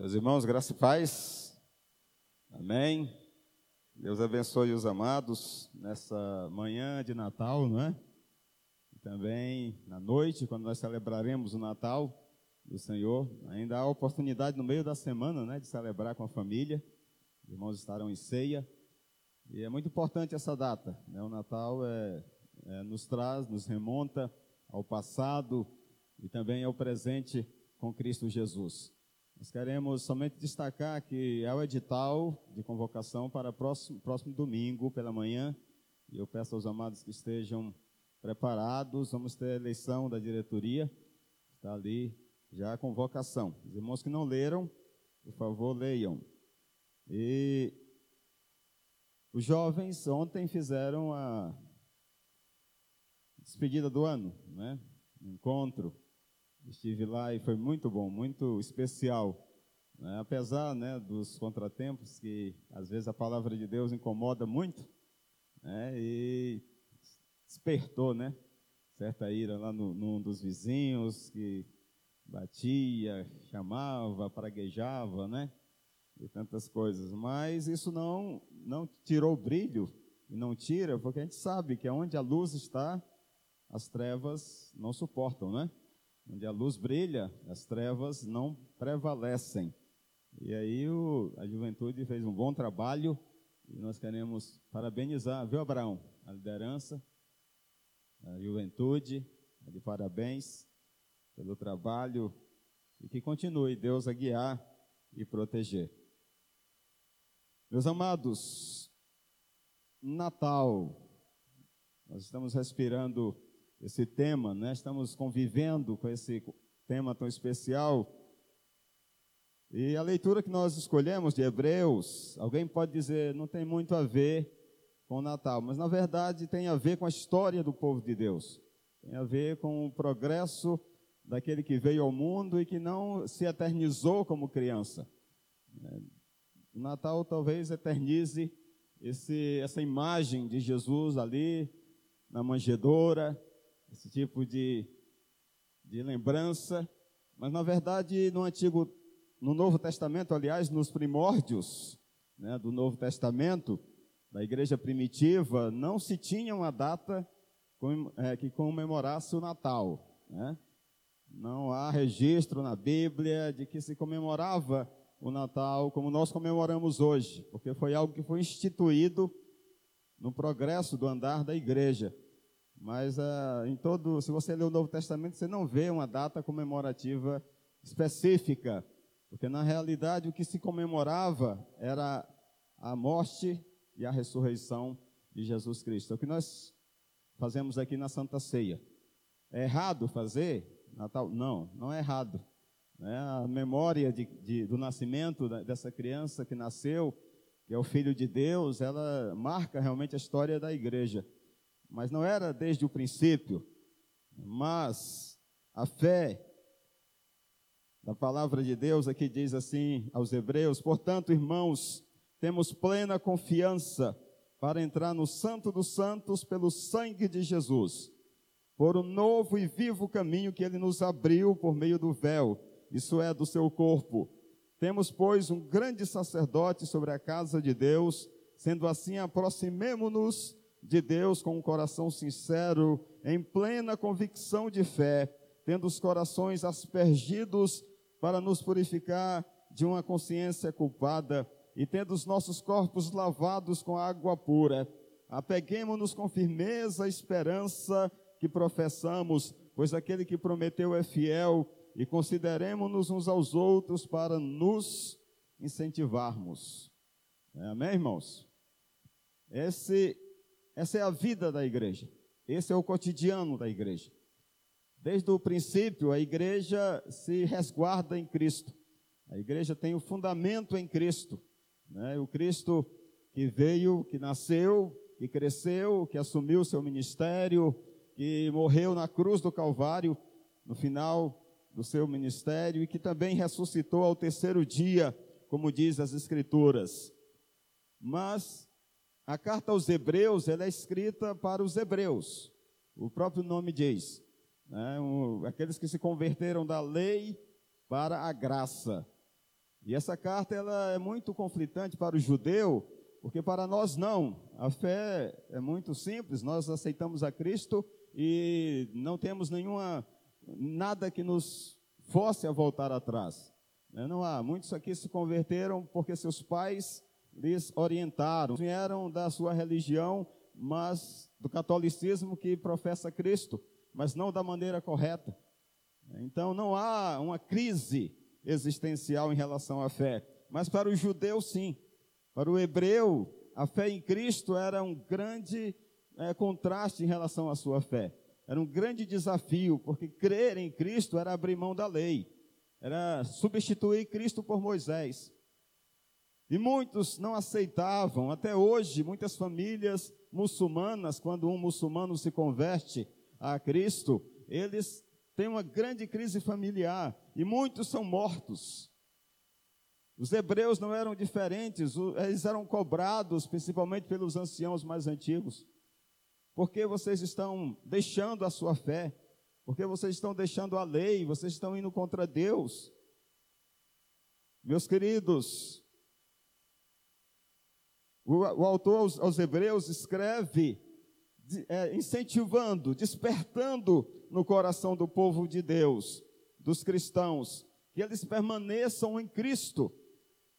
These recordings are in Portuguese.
Meus irmãos, graça e paz. Amém. Deus abençoe os amados nessa manhã de Natal, não é? E também na noite, quando nós celebraremos o Natal do Senhor. Ainda há oportunidade no meio da semana, né, de celebrar com a família. Os irmãos estarão em ceia. E é muito importante essa data. Né? O Natal é, é, nos traz, nos remonta ao passado e também ao presente com Cristo Jesus. Nós queremos somente destacar que é o edital de convocação para próximo, próximo domingo pela manhã. E eu peço aos amados que estejam preparados. Vamos ter a eleição da diretoria. Está ali já a convocação. Os irmãos que não leram, por favor, leiam. E os jovens ontem fizeram a despedida do ano, né? encontro Estive lá e foi muito bom, muito especial. Né? Apesar né, dos contratempos, que às vezes a palavra de Deus incomoda muito, né? e despertou né, certa ira lá no, num dos vizinhos que batia, chamava, praguejava, né? E tantas coisas. Mas isso não, não tirou o brilho, e não tira, porque a gente sabe que onde a luz está, as trevas não suportam, né? Onde a luz brilha, as trevas não prevalecem. E aí o, a juventude fez um bom trabalho e nós queremos parabenizar, viu, Abraão? A liderança, a juventude, de parabéns pelo trabalho e que continue Deus a guiar e proteger. Meus amados, Natal, nós estamos respirando esse tema, né? Estamos convivendo com esse tema tão especial. E a leitura que nós escolhemos de Hebreus, alguém pode dizer, não tem muito a ver com o Natal, mas na verdade tem a ver com a história do povo de Deus. Tem a ver com o progresso daquele que veio ao mundo e que não se eternizou como criança. O Natal talvez eternize esse, essa imagem de Jesus ali na manjedoura, esse tipo de, de lembrança. Mas, na verdade, no Antigo, no Novo Testamento, aliás, nos primórdios né, do Novo Testamento, da igreja primitiva, não se tinha uma data é, que comemorasse o Natal. Né? Não há registro na Bíblia de que se comemorava o Natal como nós comemoramos hoje, porque foi algo que foi instituído no progresso do andar da igreja. Mas uh, em todo, se você ler o Novo Testamento, você não vê uma data comemorativa específica, porque na realidade o que se comemorava era a morte e a ressurreição de Jesus Cristo. É o que nós fazemos aqui na Santa Ceia. É errado fazer Natal? Não, não é errado. É a memória de, de, do nascimento dessa criança que nasceu, que é o Filho de Deus, ela marca realmente a história da igreja mas não era desde o princípio. Mas a fé da palavra de Deus aqui diz assim aos Hebreus: portanto, irmãos, temos plena confiança para entrar no Santo dos Santos pelo sangue de Jesus, por um novo e vivo caminho que ele nos abriu por meio do véu, isso é, do seu corpo. Temos, pois, um grande sacerdote sobre a casa de Deus, sendo assim, aproximemo-nos de Deus com um coração sincero, em plena convicção de fé, tendo os corações aspergidos para nos purificar de uma consciência culpada e tendo os nossos corpos lavados com água pura. Apeguemos-nos com firmeza à esperança que professamos, pois aquele que prometeu é fiel, e consideremos-nos uns aos outros para nos incentivarmos. Amém, irmãos? Esse essa é a vida da igreja. Esse é o cotidiano da igreja. Desde o princípio, a igreja se resguarda em Cristo. A igreja tem o fundamento em Cristo. Né? O Cristo que veio, que nasceu, que cresceu, que assumiu seu ministério, que morreu na cruz do Calvário no final do seu ministério e que também ressuscitou ao terceiro dia, como diz as Escrituras. Mas a carta aos Hebreus ela é escrita para os Hebreus. O próprio nome diz, né, um, aqueles que se converteram da lei para a graça. E essa carta ela é muito conflitante para o judeu, porque para nós não. A fé é muito simples, nós aceitamos a Cristo e não temos nenhuma nada que nos force a voltar atrás. Né, não há. Muitos aqui se converteram porque seus pais lhes orientaram, vieram da sua religião, mas do catolicismo que professa Cristo, mas não da maneira correta. Então não há uma crise existencial em relação à fé, mas para o judeu sim. Para o hebreu, a fé em Cristo era um grande é, contraste em relação à sua fé. Era um grande desafio, porque crer em Cristo era abrir mão da lei, era substituir Cristo por Moisés. E muitos não aceitavam, até hoje, muitas famílias muçulmanas, quando um muçulmano se converte a Cristo, eles têm uma grande crise familiar e muitos são mortos. Os hebreus não eram diferentes, eles eram cobrados principalmente pelos anciãos mais antigos. Porque vocês estão deixando a sua fé? Porque vocês estão deixando a lei? Vocês estão indo contra Deus? Meus queridos, o, o autor aos, aos, Hebreus escreve é, incentivando, despertando no coração do povo de Deus, dos cristãos, que eles permaneçam em Cristo,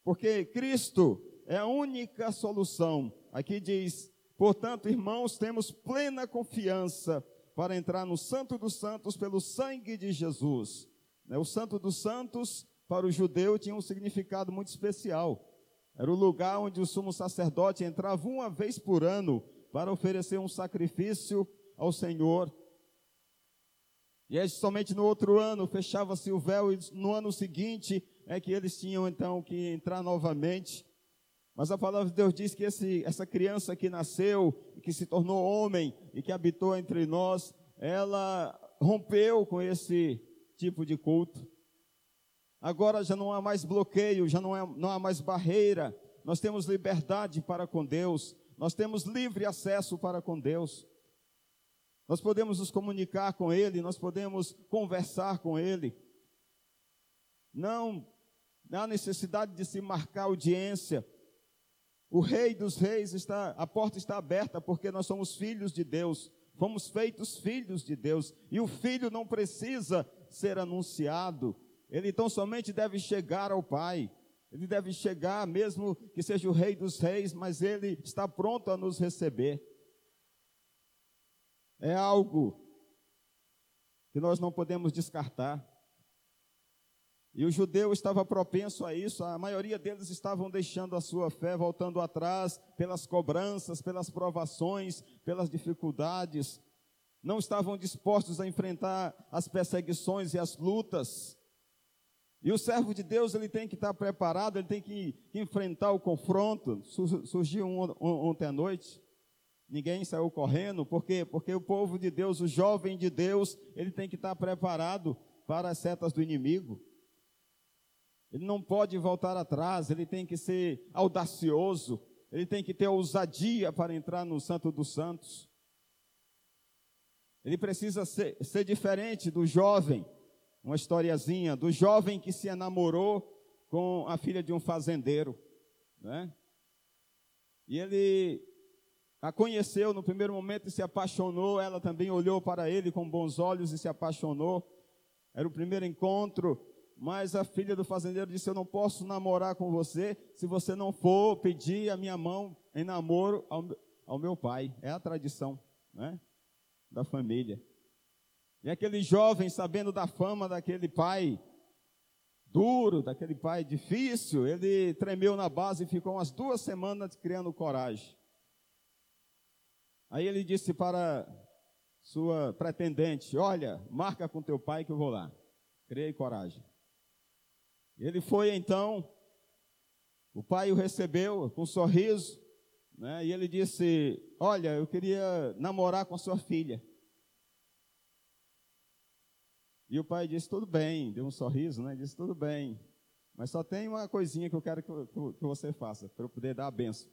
porque Cristo é a única solução. Aqui diz: portanto, irmãos, temos plena confiança para entrar no Santo dos Santos pelo sangue de Jesus. Né, o Santo dos Santos, para o judeu, tinha um significado muito especial. Era o lugar onde o sumo sacerdote entrava uma vez por ano para oferecer um sacrifício ao Senhor. E aí, somente no outro ano fechava-se o véu, e no ano seguinte é que eles tinham então que entrar novamente. Mas a palavra de Deus diz que esse, essa criança que nasceu, que se tornou homem e que habitou entre nós, ela rompeu com esse tipo de culto. Agora já não há mais bloqueio, já não, é, não há mais barreira. Nós temos liberdade para com Deus. Nós temos livre acesso para com Deus. Nós podemos nos comunicar com Ele, nós podemos conversar com Ele. Não, há necessidade de se marcar audiência. O Rei dos Reis está, a porta está aberta porque nós somos filhos de Deus. Fomos feitos filhos de Deus. E o filho não precisa ser anunciado. Ele então somente deve chegar ao Pai. Ele deve chegar, mesmo que seja o Rei dos Reis, mas ele está pronto a nos receber. É algo que nós não podemos descartar. E o judeu estava propenso a isso, a maioria deles estavam deixando a sua fé, voltando atrás pelas cobranças, pelas provações, pelas dificuldades. Não estavam dispostos a enfrentar as perseguições e as lutas. E o servo de Deus ele tem que estar preparado, ele tem que enfrentar o confronto. Surgiu ontem à noite, ninguém saiu correndo, por quê? Porque o povo de Deus, o jovem de Deus, ele tem que estar preparado para as setas do inimigo. Ele não pode voltar atrás, ele tem que ser audacioso, ele tem que ter ousadia para entrar no Santo dos Santos. Ele precisa ser, ser diferente do jovem uma historiazinha do jovem que se enamorou com a filha de um fazendeiro, né? E ele a conheceu no primeiro momento e se apaixonou, ela também olhou para ele com bons olhos e se apaixonou. Era o primeiro encontro, mas a filha do fazendeiro disse: Eu não posso namorar com você se você não for pedir a minha mão em namoro ao, meu pai. É a tradição né, da família. E aquele jovem, sabendo da fama daquele pai duro, daquele pai difícil, ele tremeu na base e ficou umas duas semanas criando coragem. Aí ele disse para sua pretendente: Olha, marca com teu pai que eu vou lá. Criei coragem. Ele foi então, o pai o recebeu com um sorriso, né, e ele disse: Olha, eu queria namorar com a sua filha. E o pai disse: Tudo bem, deu um sorriso, né? Disse: Tudo bem, mas só tem uma coisinha que eu quero que, que você faça para eu poder dar a benção,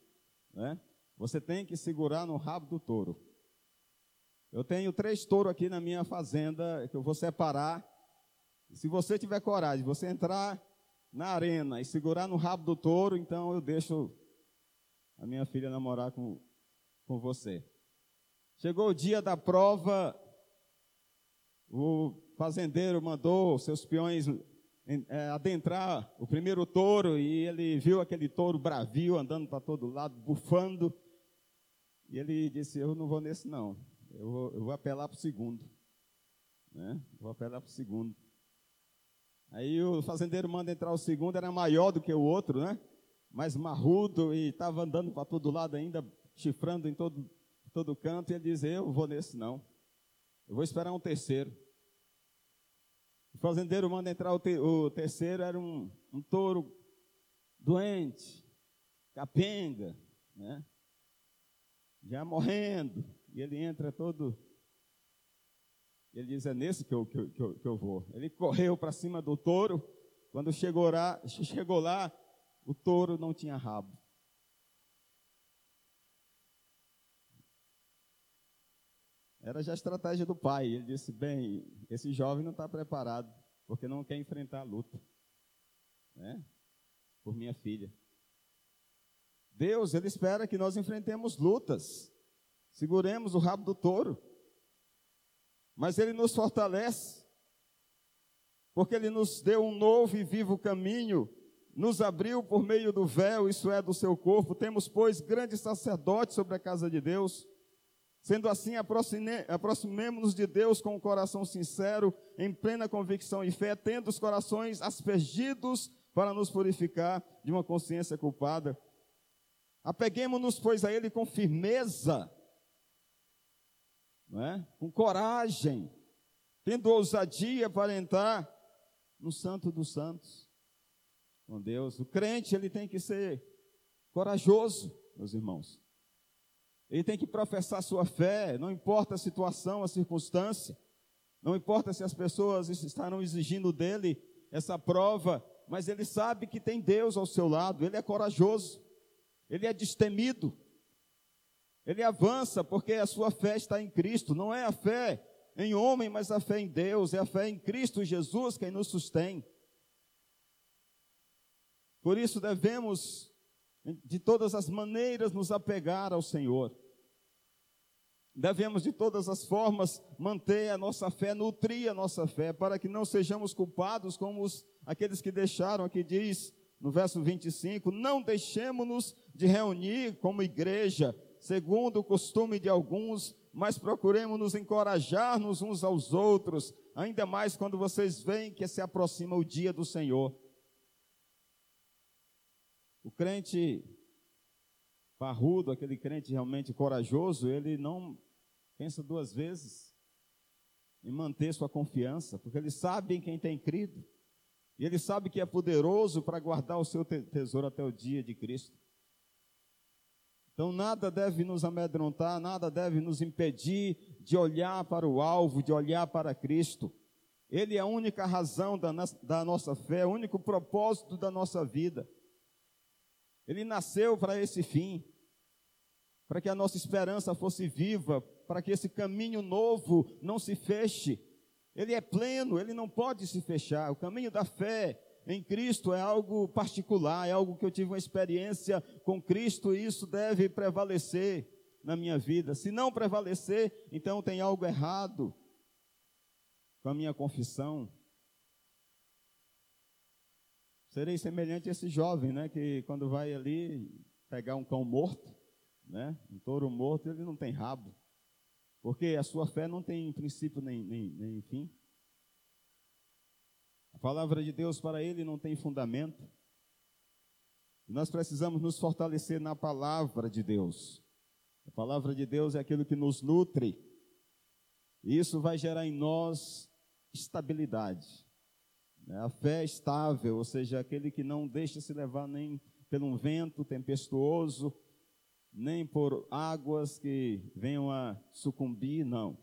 né? Você tem que segurar no rabo do touro. Eu tenho três touros aqui na minha fazenda que eu vou separar. Se você tiver coragem, você entrar na arena e segurar no rabo do touro, então eu deixo a minha filha namorar com, com você. Chegou o dia da prova, o fazendeiro mandou seus peões é, adentrar o primeiro touro e ele viu aquele touro bravio andando para todo lado, bufando. E ele disse: Eu não vou nesse, não. Eu vou, eu vou apelar para o segundo. Né? Vou apelar para o segundo. Aí o fazendeiro manda entrar o segundo, era maior do que o outro, né? Mais marrudo e estava andando para todo lado ainda, chifrando em todo, todo canto. E ele diz: Eu vou nesse não. Eu vou esperar um terceiro. O fazendeiro manda entrar o, te, o terceiro, era um, um touro doente, capenga, né? já morrendo. E ele entra todo. Ele diz: É nesse que eu, que eu, que eu vou. Ele correu para cima do touro. Quando chegou lá, chegou lá, o touro não tinha rabo. Era já a estratégia do pai. Ele disse: Bem, esse jovem não está preparado, porque não quer enfrentar a luta. Né? Por minha filha. Deus, Ele espera que nós enfrentemos lutas, seguremos o rabo do touro, mas Ele nos fortalece, porque Ele nos deu um novo e vivo caminho, nos abriu por meio do véu, isso é, do seu corpo. Temos, pois, grande sacerdote sobre a casa de Deus. Sendo assim, aproximemos-nos de Deus com o um coração sincero, em plena convicção e fé, tendo os corações aspergidos para nos purificar de uma consciência culpada. Apeguemos-nos, pois, a Ele com firmeza, é? com coragem, tendo ousadia para entrar no Santo dos Santos, com Deus. O crente, ele tem que ser corajoso, meus irmãos. Ele tem que professar sua fé, não importa a situação, a circunstância, não importa se as pessoas estarão exigindo dele essa prova, mas ele sabe que tem Deus ao seu lado, ele é corajoso, ele é destemido, ele avança porque a sua fé está em Cristo, não é a fé em homem, mas a fé em Deus, é a fé em Cristo Jesus quem nos sustém. Por isso devemos de todas as maneiras nos apegar ao Senhor. Devemos de todas as formas manter a nossa fé, nutrir a nossa fé, para que não sejamos culpados como os, aqueles que deixaram, aqui diz no verso 25: Não deixemos-nos de reunir como igreja, segundo o costume de alguns, mas procuremos nos encorajar-nos uns aos outros, ainda mais quando vocês veem que se aproxima o dia do Senhor. O crente parrudo, aquele crente realmente corajoso, ele não pensa duas vezes em manter sua confiança, porque ele sabe em quem tem crido, e ele sabe que é poderoso para guardar o seu tesouro até o dia de Cristo. Então, nada deve nos amedrontar, nada deve nos impedir de olhar para o alvo, de olhar para Cristo. Ele é a única razão da, da nossa fé, o único propósito da nossa vida. Ele nasceu para esse fim, para que a nossa esperança fosse viva, para que esse caminho novo não se feche. Ele é pleno, ele não pode se fechar. O caminho da fé em Cristo é algo particular, é algo que eu tive uma experiência com Cristo e isso deve prevalecer na minha vida. Se não prevalecer, então tem algo errado com a minha confissão. Serei semelhante a esse jovem, né, que quando vai ali pegar um cão morto, né, um touro morto, ele não tem rabo, porque a sua fé não tem princípio nem, nem, nem fim. A palavra de Deus para ele não tem fundamento. Nós precisamos nos fortalecer na palavra de Deus. A palavra de Deus é aquilo que nos nutre. E isso vai gerar em nós estabilidade. Né? A fé estável, ou seja, aquele que não deixa se levar nem pelo vento tempestuoso, nem por águas que venham a sucumbir, não.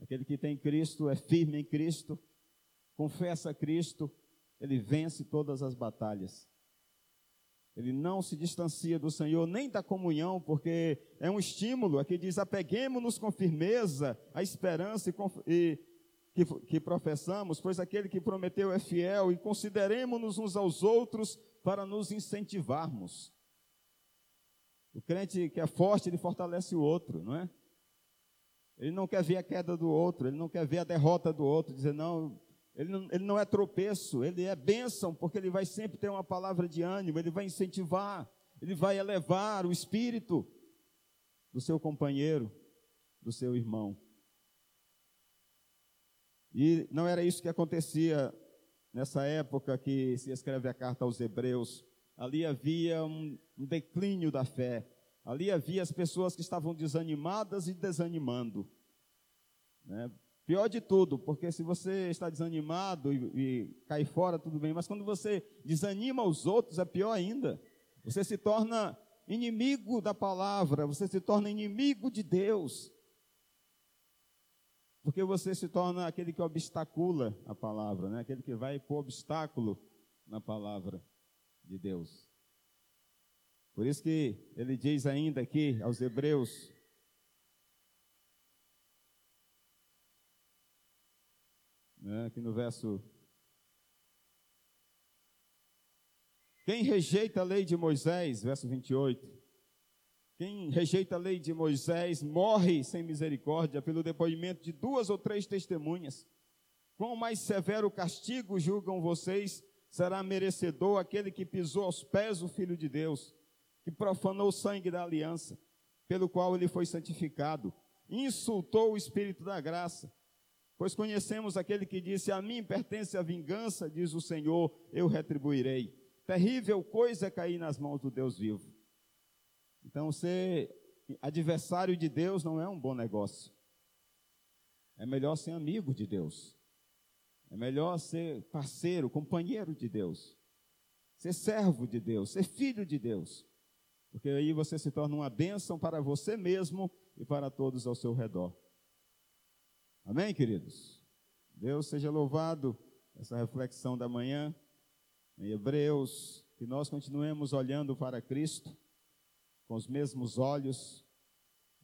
Aquele que tem Cristo é firme em Cristo, confessa Cristo, ele vence todas as batalhas. Ele não se distancia do Senhor nem da comunhão, porque é um estímulo. Aqui diz: apeguemos-nos com firmeza à esperança e, que, que professamos, pois aquele que prometeu é fiel, e consideremos-nos uns aos outros para nos incentivarmos. O crente que é forte, ele fortalece o outro, não é? Ele não quer ver a queda do outro, ele não quer ver a derrota do outro, dizer, não, ele não, ele não é tropeço, ele é bênção, porque ele vai sempre ter uma palavra de ânimo, ele vai incentivar, ele vai elevar o espírito do seu companheiro, do seu irmão. E não era isso que acontecia nessa época que se escreve a carta aos Hebreus. Ali havia um, declínio da fé. Ali havia as pessoas que estavam desanimadas e desanimando. Né? Pior de tudo, porque se você está desanimado e, e cai fora, tudo bem, mas quando você desanima os outros, é pior ainda. Você se torna inimigo da palavra, você se torna inimigo de Deus. Porque você se torna aquele que obstacula a palavra, né? aquele que vai pôr obstáculo na palavra de Deus. Por isso que ele diz ainda aqui aos Hebreus, né, aqui no verso. Quem rejeita a lei de Moisés, verso 28, quem rejeita a lei de Moisés morre sem misericórdia pelo depoimento de duas ou três testemunhas. Quão mais severo castigo julgam vocês será merecedor aquele que pisou aos pés o Filho de Deus, que profanou o sangue da aliança, pelo qual ele foi santificado, insultou o Espírito da graça. Pois conhecemos aquele que disse: A mim pertence a vingança, diz o Senhor, eu retribuirei. Terrível coisa é cair nas mãos do Deus vivo. Então, ser adversário de Deus não é um bom negócio. É melhor ser amigo de Deus. É melhor ser parceiro, companheiro de Deus. Ser servo de Deus, ser filho de Deus. Porque aí você se torna uma bênção para você mesmo e para todos ao seu redor. Amém, queridos? Deus seja louvado. Essa reflexão da manhã em Hebreus, que nós continuemos olhando para Cristo com os mesmos olhos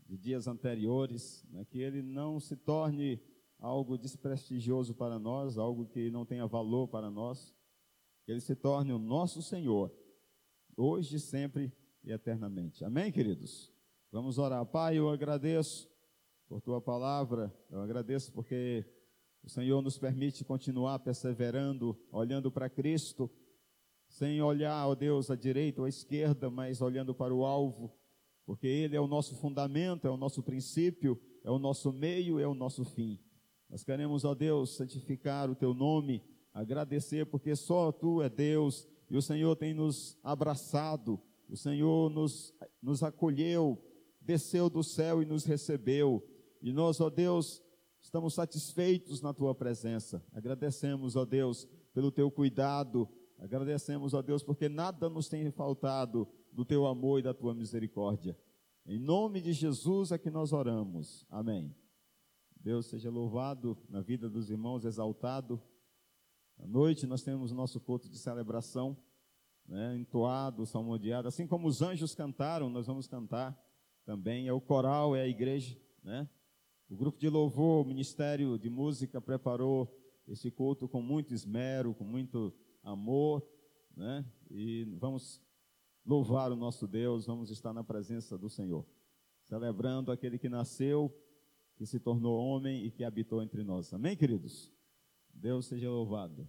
de dias anteriores, né, que ele não se torne algo desprestigioso para nós, algo que não tenha valor para nós, que ele se torne o nosso Senhor, hoje, sempre e eternamente. Amém, queridos? Vamos orar. Pai, eu agradeço por tua palavra, eu agradeço porque o Senhor nos permite continuar perseverando, olhando para Cristo sem olhar, ó Deus, à direita ou à esquerda, mas olhando para o alvo, porque Ele é o nosso fundamento, é o nosso princípio, é o nosso meio, é o nosso fim. Nós queremos, ó Deus, santificar o Teu nome, agradecer, porque só Tu é Deus e o Senhor tem nos abraçado, o Senhor nos, nos acolheu, desceu do céu e nos recebeu. E nós, ó Deus, estamos satisfeitos na Tua presença. Agradecemos, ó Deus, pelo Teu cuidado, Agradecemos a Deus porque nada nos tem faltado do teu amor e da tua misericórdia. Em nome de Jesus é que nós oramos. Amém. Deus seja louvado na vida dos irmãos, exaltado. À noite nós temos nosso culto de celebração, né, entoado, salmodiado. Assim como os anjos cantaram, nós vamos cantar também. É o coral, é a igreja. Né? O grupo de louvor, o ministério de música preparou esse culto com muito esmero, com muito amor, né? E vamos louvar o nosso Deus, vamos estar na presença do Senhor, celebrando aquele que nasceu, que se tornou homem e que habitou entre nós. Amém, queridos? Deus seja louvado.